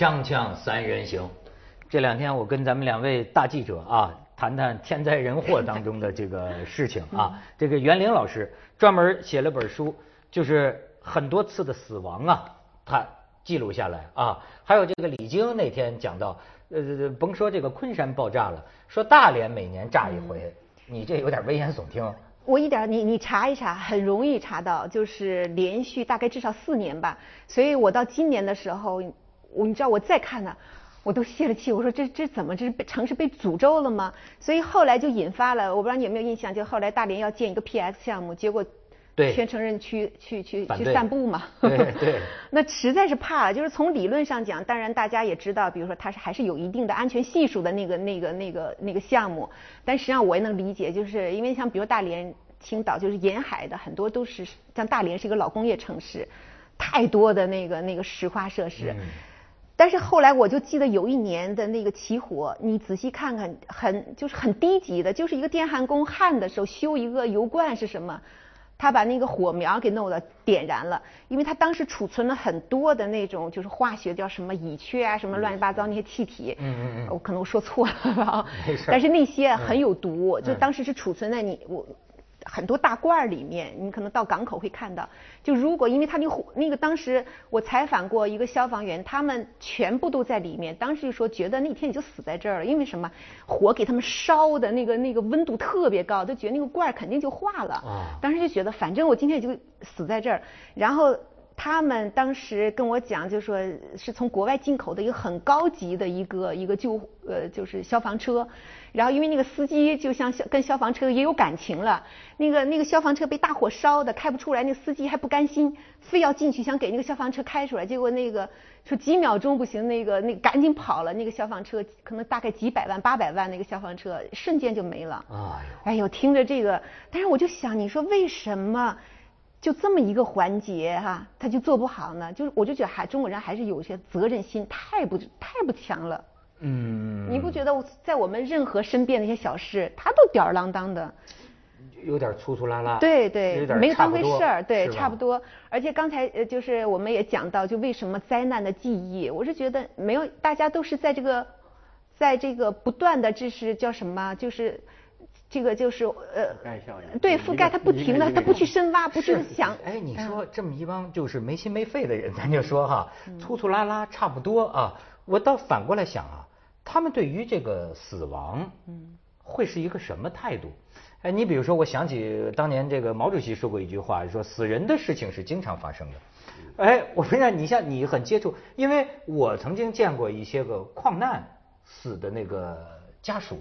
锵锵三人行，这两天我跟咱们两位大记者啊，谈谈天灾人祸当中的这个事情啊。这个袁凌老师专门写了本书，就是很多次的死亡啊，他记录下来啊。还有这个李菁那天讲到，呃，甭说这个昆山爆炸了，说大连每年炸一回，你这有点危言耸听。我一点，你你查一查，很容易查到，就是连续大概至少四年吧。所以我到今年的时候，我你知道我再看呢，我都泄了气。我说这这怎么这是被城市被诅咒了吗？所以后来就引发了，我不知道你有没有印象，就后来大连要建一个 PX 项目，结果对全城人去去去去散步嘛。对对 那实在是怕，就是从理论上讲，当然大家也知道，比如说它是还是有一定的安全系数的那个那个那个那个项目，但实际上我也能理解，就是因为像比如大连、青岛，就是沿海的很多都是像大连是一个老工业城市，太多的那个那个石化设施。嗯但是后来我就记得有一年的那个起火，你仔细看看，很就是很低级的，就是一个电焊工焊的时候修一个油罐是什么？他把那个火苗给弄了，点燃了，因为他当时储存了很多的那种就是化学叫什么乙炔啊，什么乱七八糟那些气体。嗯嗯嗯我可能我说错了啊没事但是那些很有毒，就嗯当时是储存在你我。很多大罐儿里面，你可能到港口会看到。就如果因为他那个火，那个当时我采访过一个消防员，他们全部都在里面。当时就说觉得那天你就死在这儿了，因为什么？火给他们烧的那个那个温度特别高，就觉得那个罐儿肯定就化了。啊当时就觉得反正我今天就死在这儿，然后。他们当时跟我讲，就说是从国外进口的一个很高级的一个一个救呃就是消防车，然后因为那个司机就像消跟消防车也有感情了，那个那个消防车被大火烧的开不出来，那个司机还不甘心，非要进去想给那个消防车开出来，结果那个说几秒钟不行，那个那个赶紧跑了，那个消防车可能大概几百万八百万那个消防车瞬间就没了。哎呦。哎呦，听着这个，但是我就想，你说为什么就这么一个环节哈、他就做不好呢？就是我就觉得还中国人还是有些责任心太不太不强了。嗯，你不觉得在我们任何身边的一些小事，他都吊儿郎当的？有点粗粗拉拉，对对，点没有当回事儿，对，差不多。而且刚才呃，就是我们也讲到，就为什么灾难的记忆，我是觉得没有，大家都是在这个，在这个不断的，这是叫什么？就是这个就是呃覆盖效应对，覆盖它不停的，一个它不去深挖，不去想。哎，你嗯说这么一帮就是没心没肺的人，咱就说哈，粗粗拉拉差不多啊。我倒反过来想啊，他们对于这个死亡，嗯，会是一个什么态度？哎，你比如说，我想起当年这个毛主席说过一句话，说死人的事情是经常发生的。哎，我说让你像你很接触，因为我曾经见过一些个矿难死的那个家属，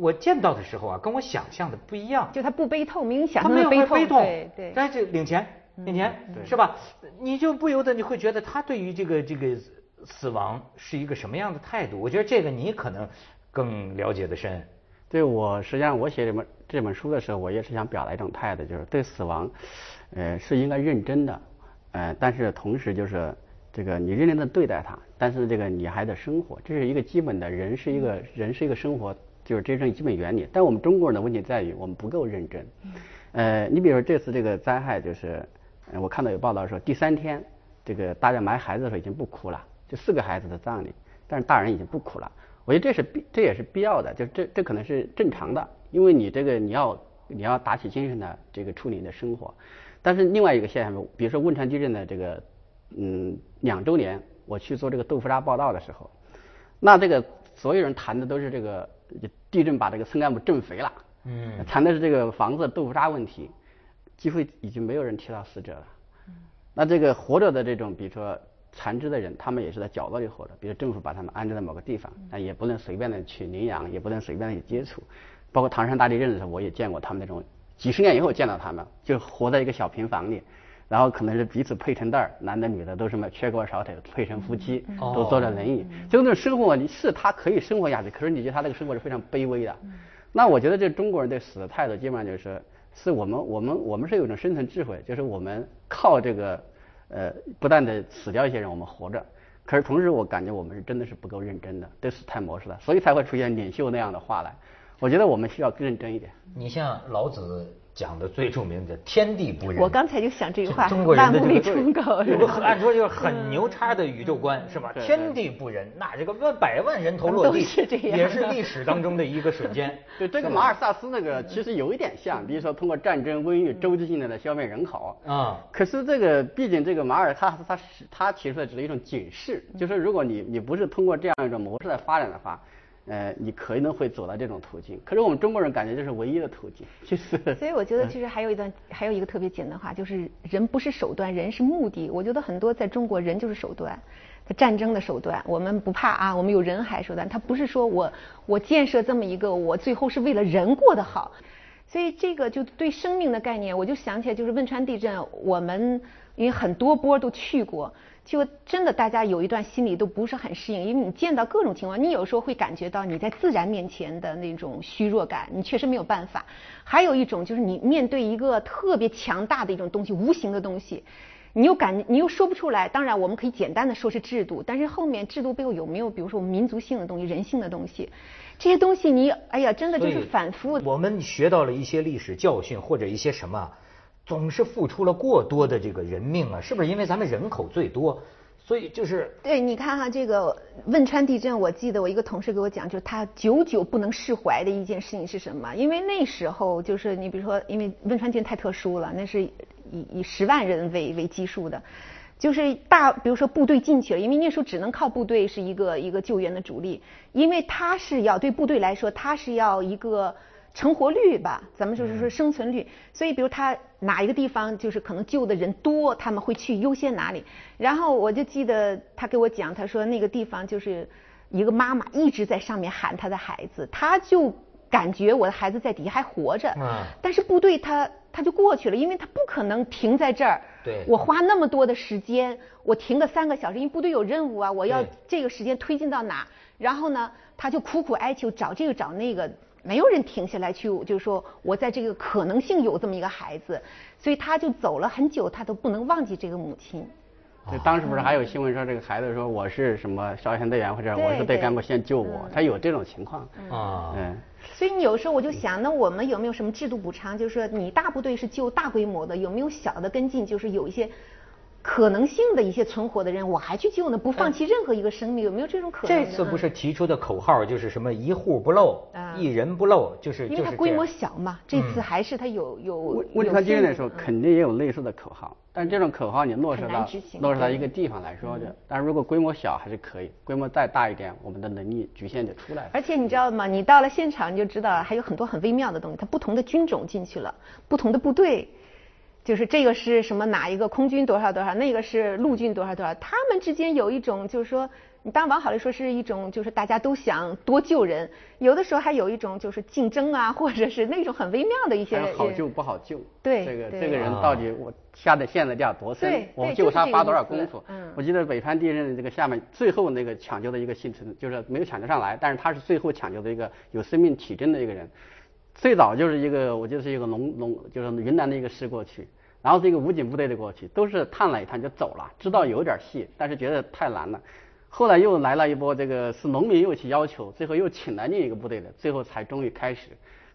我见到的时候啊，跟我想象的不一样。就他不悲痛，明显他没有悲痛，对对。但是领钱，领钱是吧？你就不由得你会觉得他对于这个这个死亡是一个什么样的态度？我觉得这个你可能更了解的深。对我实际上我写这本这本书的时候，我也是想表达一种态度，就是对死亡，呃是应该认真的，呃但是同时就是这个你认真的对待它，但是这个你还得生活，这是一个基本的人是一个人是一个生活就是这种基本原理。但我们中国人的问题在于我们不够认真，呃你比如说这次这个灾害就是，呃我看到有报道说第三天这个大家埋孩子的时候已经不哭了，就四个孩子的葬礼，但是大人已经不哭了。我觉得这是必，这也是必要的，就这这可能是正常的，因为你这个你要你要打起精神的这个处理你的生活。但是另外一个现象，比如说汶川地震的这个嗯两周年，我去做这个豆腐渣报道的时候，那这个所有人谈的都是这个地震把这个村干部震肥了，嗯谈的是这个房子豆腐渣问题，几乎已经没有人提到死者了。那这个活着的这种，比如说残肢的人，他们也是在角落里活着，比如政府把他们安置在某个地方，但也不能随便的去领养，也不能随便的去接触。包括唐山大地震的时候，我也见过他们那种，几十年以后见到他们，就活在一个小平房里，然后可能是彼此配成对儿，男的女的都什么缺胳膊少腿，配成夫妻，都坐着轮椅，就那种生活，你是他可以生活下去，可是你觉得他那个生活是非常卑微的。那我觉得这中国人对死的态度，基本上就是，是我们我们我们是有一种生存智慧，就是我们靠这个呃，不断的死掉一些人，我们活着。可是同时，我感觉我们是真的是不够认真的，对死太模式了，所以才会出现领袖那样的话来。我觉得我们需要更认真一点。你像老子讲的最著名的“天地不仁”。我刚才就想这句话，中国人的这个按说就是很牛叉的宇宙观，是吧？天地不仁，那这个万百万人头落地，也是历史当中的一个瞬间。对，这个马尔萨斯那个其实有一点像，比如说通过战争、瘟疫周期性的来消灭人口啊。可是这个毕竟这个马尔他他他提出来只是一种警示，就是如果你你不是通过这样一种模式来发展的话。呃，你可能会走到这种途径，可是我们中国人感觉这是唯一的途径，其实。所以我觉得其实还有一段，还有一个特别简单话，就是人不是手段，人是目的。我觉得很多在中国人就是手段，战争的手段，我们不怕啊，我们有人海手段，他不是说我我建设这么一个，我最后是为了人过得好。所以这个就对生命的概念，我就想起来就是汶川地震，我们因为很多波都去过。就真的，大家有一段心里都不是很适应，因为你见到各种情况，你有时候会感觉到你在自然面前的那种虚弱感，你确实没有办法。还有一种就是你面对一个特别强大的一种东西，无形的东西，你又感你又说不出来。当然，我们可以简单的说是制度，但是后面制度背后有没有，比如说我们民族性的东西、人性的东西，这些东西你哎呀，真的就是反复。我们学到了一些历史教训或者一些什么。总是付出了过多的这个人命啊，是不是因为咱们人口最多，所以就是？对，你看哈，这个汶川地震，我记得我一个同事给我讲，就是他久久不能释怀的一件事情是什么？因为那时候就是你比如说，因为汶川地震太特殊了，那是以以十万人为为基数的，就是大比如说部队进去了，因为那时候只能靠部队是一个一个救援的主力，因为他是要对部队来说，他是要一个。成活率吧，咱们就是说生存率。所以，比如他哪一个地方就是可能救的人多，他们会去优先哪里。然后我就记得他给我讲，他说那个地方就是一个妈妈一直在上面喊她的孩子，他就感觉我的孩子在底下还活着。嗯。但是部队他他就过去了，因为他不可能停在这儿。对。我花那么多的时间，我停个三个小时，因为部队有任务啊，我要这个时间推进到哪？然后呢，他就苦苦哀求，找这个找那个。没有人停下来去，就是说我在这个可能性有这么一个孩子，所以他就走了很久，他都不能忘记这个母亲。对，当时不是还有新闻说这个孩子说我是什么少先队员或者我是队干部先救我，他有这种情况啊。嗯。所以你有时候我就想，那我们有没有什么制度补偿？就是说你大部队是救大规模的，有没有小的跟进？就是有一些。可能性的一些存活的人，我还去救呢，不放弃任何一个生命，有没有这种可能？这次不是提出的口号就是什么一户不漏，一人不漏，就是因为它规模小嘛。这次还是它有有。汶川地震的时候肯定也有类似的口号，但这种口号你落实到落实到一个地方来说的，但如果规模小还是可以，规模再大一点，我们的能力局限就出来了。而且你知道吗？你到了现场你就知道，还有很多很微妙的东西，它不同的军种进去了，不同的部队。就是这个是什么哪一个空军多少多少，那个是陆军多少多少，他们之间有一种就是说，你当然往好了说是一种就是大家都想多救人，有的时候还有一种就是竞争啊，或者是那种很微妙的一些。好救不好救。对。这个这个人到底我下的线的架多深，我救他花多少功夫？嗯。我记得北川地震这个下面最后那个抢救的一个幸存，就是没有抢救上来，但是他是最后抢救的一个有生命体征的一个人。最早就是一个，我记得是一个农农，就是云南的一个师过去，然后是一个武警部队的过去，都是探了一探就走了，知道有点戏，但是觉得太难了。后来又来了一波，这个是农民又去要求，最后又请来另一个部队的，最后才终于开始。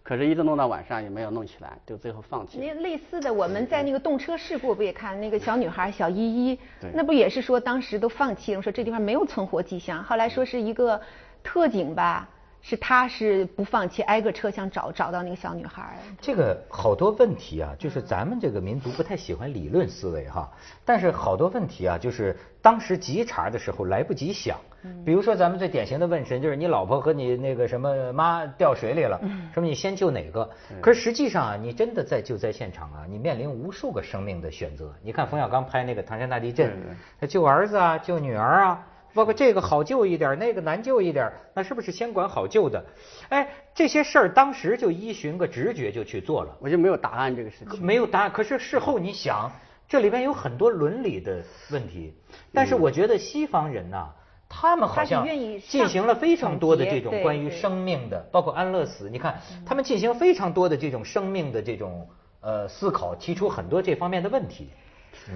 可是，一直弄到晚上也没有弄起来，就最后放弃。那类似的，我们在那个动车事故不也看那个小女孩小依依，对，那不也是说当时都放弃了，说这地方没有存活迹象，后来说是一个特警吧。是他是不放弃挨个车厢找找到那个小女孩。这个好多问题啊，就是咱们这个民族不太喜欢理论思维哈。但是好多问题啊，就是当时急茬的时候来不及想。比如说咱们最典型的问神，就是你老婆和你那个什么妈掉水里了，说你先救哪个？可是实际上啊，你真的在救灾现场啊，你面临无数个生命的选择。你看冯小刚拍那个唐山大地震，他救儿子啊，救女儿啊。包括这个好救一点，那个难救一点，那是不是先管好救的？哎，这些事儿当时就依循个直觉就去做了，我就没有答案这个事情。没有答案，可是事后你想，这里边有很多伦理的问题。但是我觉得西方人呐，他们好像进行了非常多的这种关于生命的，包括安乐死，你看他们进行非常多的这种生命的这种呃思考，提出很多这方面的问题。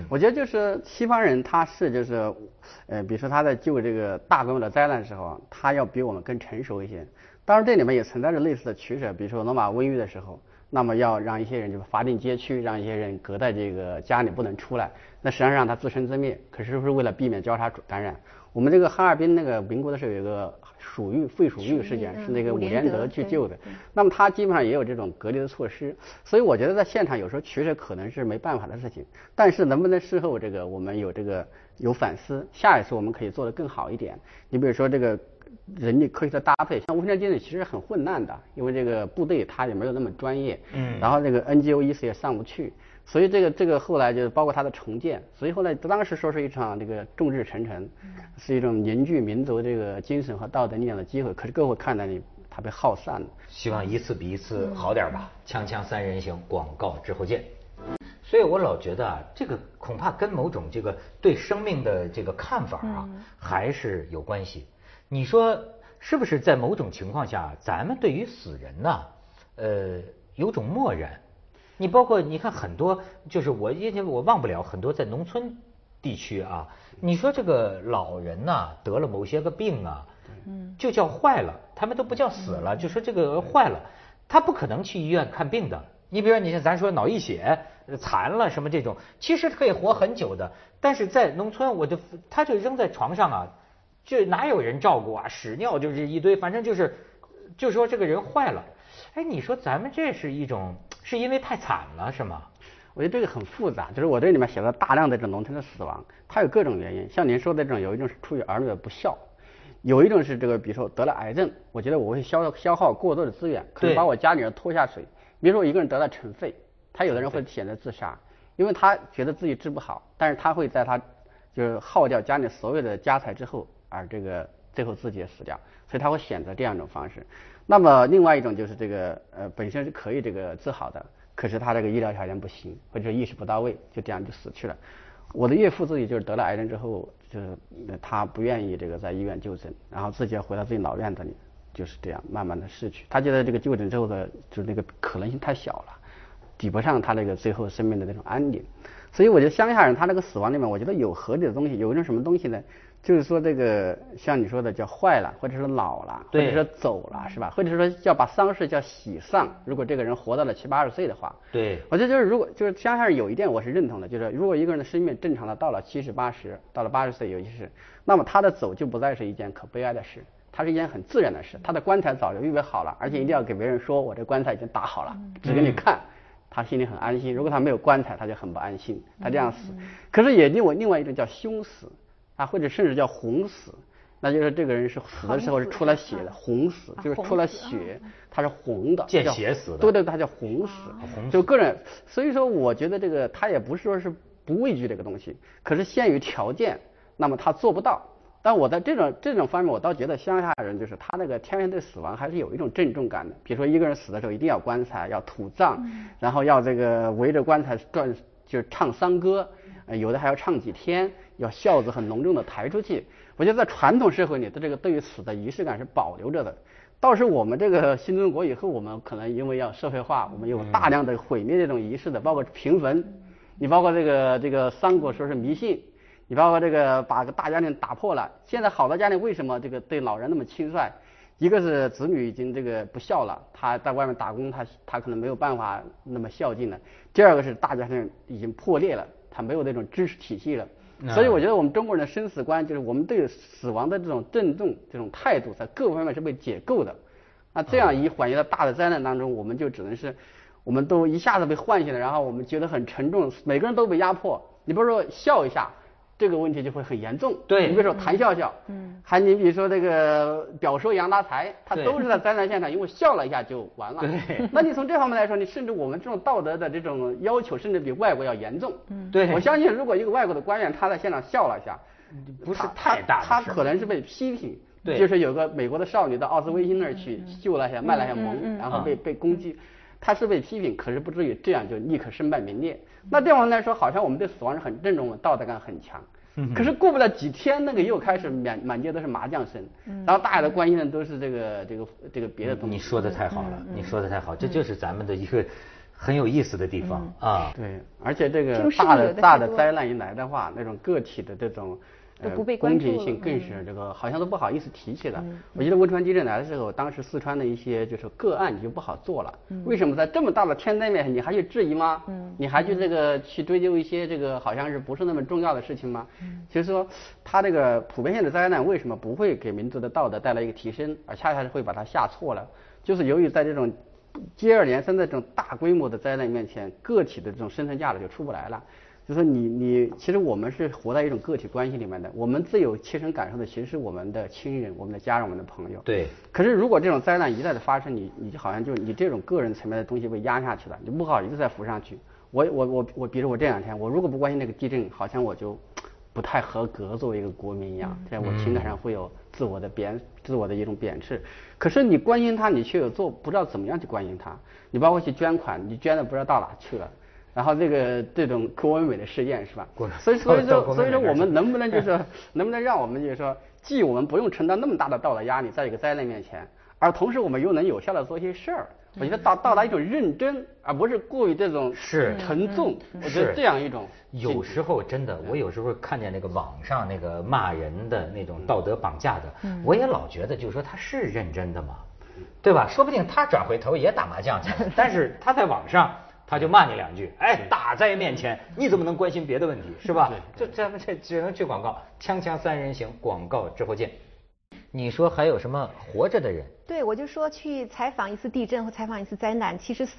我觉得就是西方人，他是就是，呃，比如说他在救这个大规模的灾难的时候，他要比我们更成熟一些。当然这里面也存在着类似的取舍，比如说罗马瘟疫的时候，那么要让一些人就是罚定街区，让一些人隔在这个家里不能出来，那实际上让他自生自灭。可是不是为了避免交叉感染。我们这个哈尔滨那个民国的时候有一个鼠疫肺鼠疫事件，是那个伍连德去救的。那么他基本上也有这种隔离的措施。所以我觉得在现场有时候确实可能是没办法的事情。但是能不能事后这个我们有这个有反思，下一次我们可以做得更好一点。你比如说这个。人力科学的搭配，像无线电其实很混乱的，因为这个部队它也没有那么专业，嗯，然后这个 NGO 意识也上不去，所以这个这个后来就是包括它的重建，所以后来当时说是一场这个众志成城，是一种凝聚民族这个精神和道德力量的机会，可是各位看到你它被耗散了。希望一次比一次好点吧。锵锵三人行，广告之后见。所以我老觉得啊，这个恐怕跟某种这个对生命的这个看法啊，还是有关系。你说是不是在某种情况下，咱们对于死人呢，呃，有种漠然？你包括你看很多，就是我因为我忘不了很多在农村地区啊，你说这个老人呐得了某些个病啊，嗯，就叫坏了，他们都不叫死了，就说这个坏了，他不可能去医院看病的。你比如说，你像咱说脑溢血残了什么这种，其实可以活很久的，但是在农村，我就他就扔在床上啊。就哪有人照顾啊？屎尿就是一堆，反正就是，就说这个人坏了。哎，你说咱们这是一种，是因为太惨了是吗？我觉得这个很复杂。就是我这里面写了大量的这种农村的死亡，它有各种原因。像您说的这种，有一种是出于儿女的不孝，有一种是这个，比如说得了癌症，我觉得我会消消耗过多的资源，可能把我家里人拖下水。比如说一个人得了尘肺，他有的人会选择自杀，因为他觉得自己治不好，但是他会在他就是耗掉家里所有的家财之后。而这个最后自己也死掉，所以他会选择这样一种方式。那么另外一种就是这个呃本身是可以这个治好的，可是他这个医疗条件不行，或者意识不到位，就这样就死去了。我的岳父自己就是得了癌症之后，就是他不愿意这个在医院就诊，然后自己要回到自己老院子里，就是这样慢慢的逝去。他觉得这个就诊之后的就那个可能性太小了，抵不上他那个最后生命的那种安宁。所以我觉得乡下人他那个死亡里面，我觉得有合理的东西，有一种什么东西呢？就是说这个像你说的叫坏了，或者是老了，或者说走了，是吧？或者说要把丧事叫喜丧。如果这个人活到了七八十岁的话，对，我觉得就是如果就是乡下人有一点我是认同的，就是如果一个人的生命正常的到了七十八十，到了八十岁尤其是，那么他的走就不再是一件可悲哀的事，它是一件很自然的事。他的棺材早就预备好了，而且一定要给别人说我这棺材已经打好了，只给你看，他心里很安心。如果他没有棺材，他就很不安心，他这样死。可是也另外另外一种叫凶死。啊，或者甚至叫红死，那就是这个人是死的时候是出了血的，红死就是出了血，他是红的，见血死的，对对，他叫红死，就个人，所以说我觉得这个他也不是说是不畏惧这个东西，可是限于条件，那么他做不到。但我在这种这种方面，我倒觉得乡下人就是他那个天然对死亡还是有一种郑重感的。比如说一个人死的时候一定要棺材，要土葬，然后要这个围着棺材转，就是唱丧歌，有的还要唱几天。要孝子很隆重的抬出去，我觉得在传统社会里的这个对于死的仪式感是保留着的。倒是我们这个新中国以后，我们可能因为要社会化，我们有大量的毁灭这种仪式的，包括平坟，你包括这个这个三国说是迷信，你包括这个把个大家庭打破了。现在好多家庭为什么这个对老人那么轻率？一个是子女已经这个不孝了，他在外面打工，他他可能没有办法那么孝敬了。第二个是大家庭已经破裂了，他没有那种知识体系了。所以我觉得我们中国人的生死观，就是我们对死亡的这种郑重这种态度，在各方面是被解构的。那这样一缓解到大的灾难当中，我们就只能是，我们都一下子被唤醒了，然后我们觉得很沉重，每个人都被压迫。你不是说笑一下？这个问题就会很严重。对，你比如说谭笑笑，嗯，还你比如说这个表叔杨达才，他都是在灾难现场，因为笑了一下就完了。对。那你从这方面来说，你甚至我们这种道德的这种要求，甚至比外国要严重。嗯。对。我相信，如果一个外国的官员他在现场笑了一下，不是太大，他可能是被批评。对。就是有个美国的少女到奥斯威辛那儿去救了一下，卖了一下萌，然后被被攻击，他是被批评，可是不至于这样就立刻身败名裂。那对我们来说，好像我们对死亡是很郑重的，道德感很强。可是过不了几天，那个又开始满满街都是麻将声，然后大家的关心的都是这个这个这个别的东西。你说的太好了，你说的太好，这就是咱们的一个很有意思的地方啊。对，而且这个大的大的灾难一来的话，那种个体的这种呃不被关注了公平性更嗯是这个好像都不好意思提起了。我记得汶川地震来的时候，当时四川的一些就是个案你就不好做了。为什么在这么大的天灾面前你还去质疑吗？你还去这个去追究一些这个好像是不是那么重要的事情吗？就是说，它这个普遍性的灾难为什么不会给民族的道德带来一个提升，而恰恰是会把它下错了？就是由于在这种接二连三的这种大规模的灾难面前，个体的这种生存价值就出不来了。就说你你，其实我们是活在一种个体关系里面的，我们最有切身感受的其实是我们的亲人、我们的家人、我们的朋友。对。可是如果这种灾难一再的发生，你你就好像就你这种个人层面的东西被压下去了，你不好意思再浮上去。我我我我，比如我这两天，我如果不关心那个地震，好像我就不太合格作为一个国民一样，这样我情感上会有自我的贬，自我的一种贬斥。可是你关心他，你却有做不知道怎么样去关心他。你包括去捐款，你捐的不知道到哪去了。然后这个这种郭文美的事件是吧？所以所以说所以说我们能不能就是 能不能让我们就是说，既我们不用承担那么大的道德压力，在一个灾难面前，而同时我们又能有效的做一些事儿。我觉得到到达一种认真，而不是过于这种是沉重。我觉得这样一种有时候真的，我有时候看见那个网上那个骂人的那种道德绑架的，我也老觉得就是说他是认真的嘛，对吧？说不定他转回头也打麻将去了，但是他在网上。他就骂你两句，哎，打在面前你怎么能关心别的问题，是吧？这咱们这只能去广告，锵锵三人行，广告之后见。你说还有什么活着的人？对，我就说去采访一次地震或采访一次灾难，其实死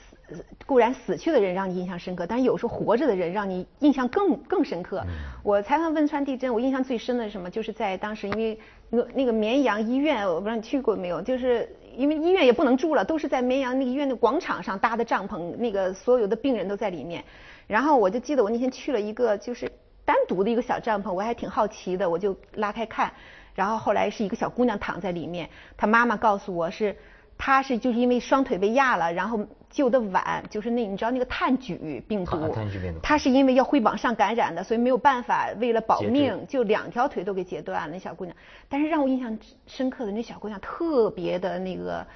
固然死去的人让你印象深刻，但是有时候活着的人让你印象更更深刻。我采访汶川地震，我印象最深的是什么？就是在当时因为那个那个绵阳医院，我不知道你去过没有，就是。因为医院也不能住了，都是在绵阳那个医院的广场上搭的帐篷，那个所有的病人都在里面。然后我就记得我那天去了一个就是单独的一个小帐篷，我还挺好奇的，我就拉开看。然后后来是一个小姑娘躺在里面，她妈妈告诉我是，她是就是因为双腿被压了，然后救的晚，就是那你知道那个炭疽病毒，炭疽病毒，她是因为要会往上感染的，所以没有办法，为了保命就两条腿都给截断了。那小姑娘，但是让我印象深刻的那小姑娘特别的那个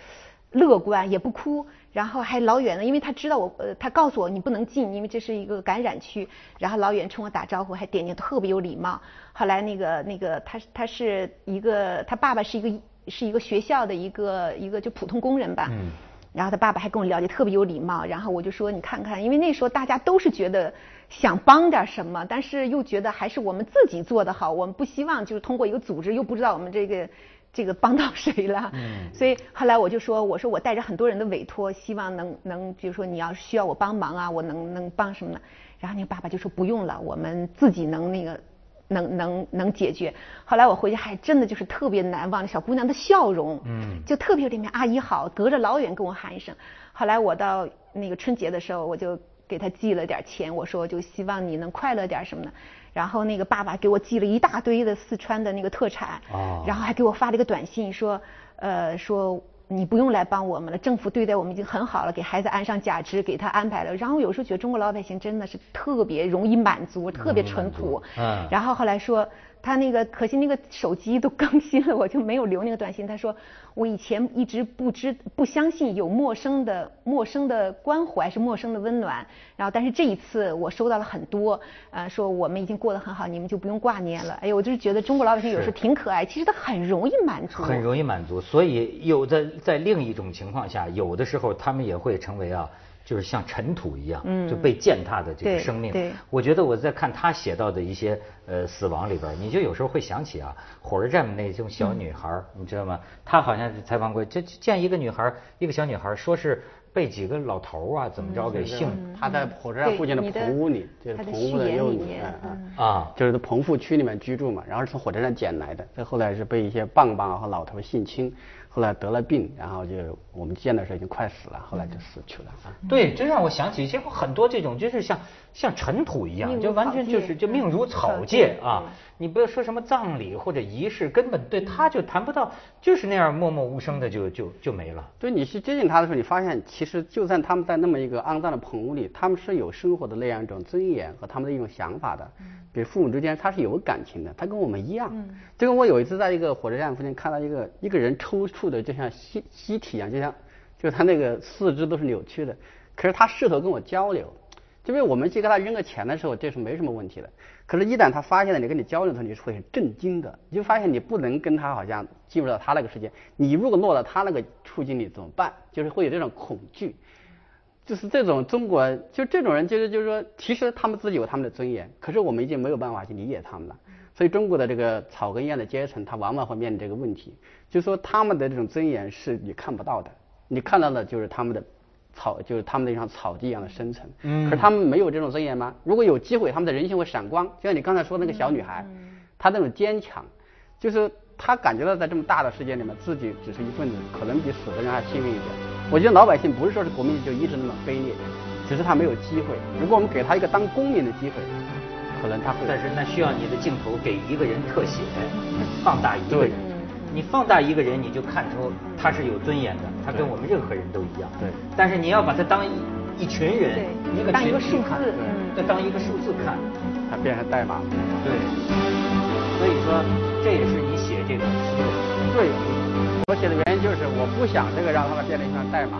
乐观，也不哭，然后还老远的，因为她知道我，呃，她告诉我你不能进，因为这是一个感染区，然后老远冲我打招呼，还点点特别有礼貌。后来那个那个她她是一个她爸爸是一个是一个学校的一个一个就普通工人吧，嗯，然后他爸爸还跟我了解特别有礼貌，然后我就说你看看，因为那时候大家都是觉得想帮点什么，但是又觉得还是我们自己做的好，我们不希望就是通过一个组织又不知道我们这个这个帮到谁了，嗯，所以后来我就说我说我带着很多人的委托，希望能能比如说你要是需要我帮忙啊，我能能帮什么呢？然后那个爸爸就说不用了，我们自己能那个。能能能解决。后来我回去还真的就是特别难忘小姑娘的笑容，嗯，就特别里面阿姨好，隔着老远跟我喊一声。后来我到那个春节的时候，我就给她寄了点钱，我说就希望你能快乐点什么的。然后那个爸爸给我寄了一大堆的四川的那个特产，哦，然后还给我发了一个短信说，呃说。你不用来帮我们了，政府对待我们已经很好了，给孩子安上假肢，给他安排了。然后有时候觉得中国老百姓真的是特别容易满足，特别淳朴。嗯。然后后来说他那个，可惜那个手机都更新了，我就没有留那个短信。他说我以前一直不知不相信有陌生的陌生的关怀是陌生的温暖。然后但是这一次我收到了很多，呃，说我们已经过得很好，你们就不用挂念了。哎呦，我就是觉得中国老百姓有时候挺可爱，其实他很容易满足。很容易满足，所以有的。在另一种情况下，有的时候他们也会成为啊，就是像尘土一样，嗯，就被践踏的这个生命。对，我觉得我在看他写到的一些呃死亡里边，你就有时候会想起啊，火车站那种小女孩，你知道吗？他好像是采访过，就见一个女孩，一个小女孩，说是被几个老头啊怎么着给性。她在火车站附近的棚屋里，就是棚屋的幼女啊，就是在棚户区里面居住嘛，然后是从火车站捡来的，再后来是被一些棒棒和老头性侵。后来得了病，然后就我们见的时候已经快死了，后来就死去了啊。对，这让我想起，其实很多这种就是像像尘土一样，就完全就是就命如草芥啊。你不要说什么葬礼或者仪式，根本对他就谈不到，就是那样默默无声的就就就没了。对，你去接近他的时候，你发现其实就算他们在那么一个肮脏的棚屋里，他们是有生活的那样一种尊严和他们的一种想法的。比如父母之间他是有感情的，他跟我们一样。嗯、就跟我有一次在一个火车站附近看到一个一个人抽搐的，就像吸吸体一样，就像就是他那个四肢都是扭曲的，可是他试图跟我交流。因为我们去给他扔个钱的时候，这是没什么问题的。可是，一旦他发现了你跟你交流的时候，你是会很震惊的。你就发现你不能跟他好像进入到他那个世界。你如果落到他那个处境里怎么办？就是会有这种恐惧。就是这种中国，就这种人，就是就是说，其实他们自己有他们的尊严，可是我们已经没有办法去理解他们了。所以，中国的这个草根一样的阶层，他往往会面临这个问题，就是说他们的这种尊严是你看不到的，你看到的就是他们的草，就是他们的像草地一样的深沉。嗯。可是他们没有这种尊严吗？如果有机会，他们的人性会闪光，就像你刚才说那个小女孩，她那种坚强，就是她感觉到在这么大的世界里面，自己只是一份子，可能比死的人还幸运一点。我觉得老百姓不是说是国民就一直那么卑劣，只是他没有机会。如果我们给他一个当公民的机会，可能他会。但是那需要你的镜头给一个人特写，放大一个人。你放大一个人，你就看出他是有尊严的，他跟我们任何人都一样。对。但是你要把他当一一群人，一个当一个数字，再当一个数字看，他变成代码。对。所以说，这也是你写这个书。对。我写的原因就是我不想这个让他们变成一串代码。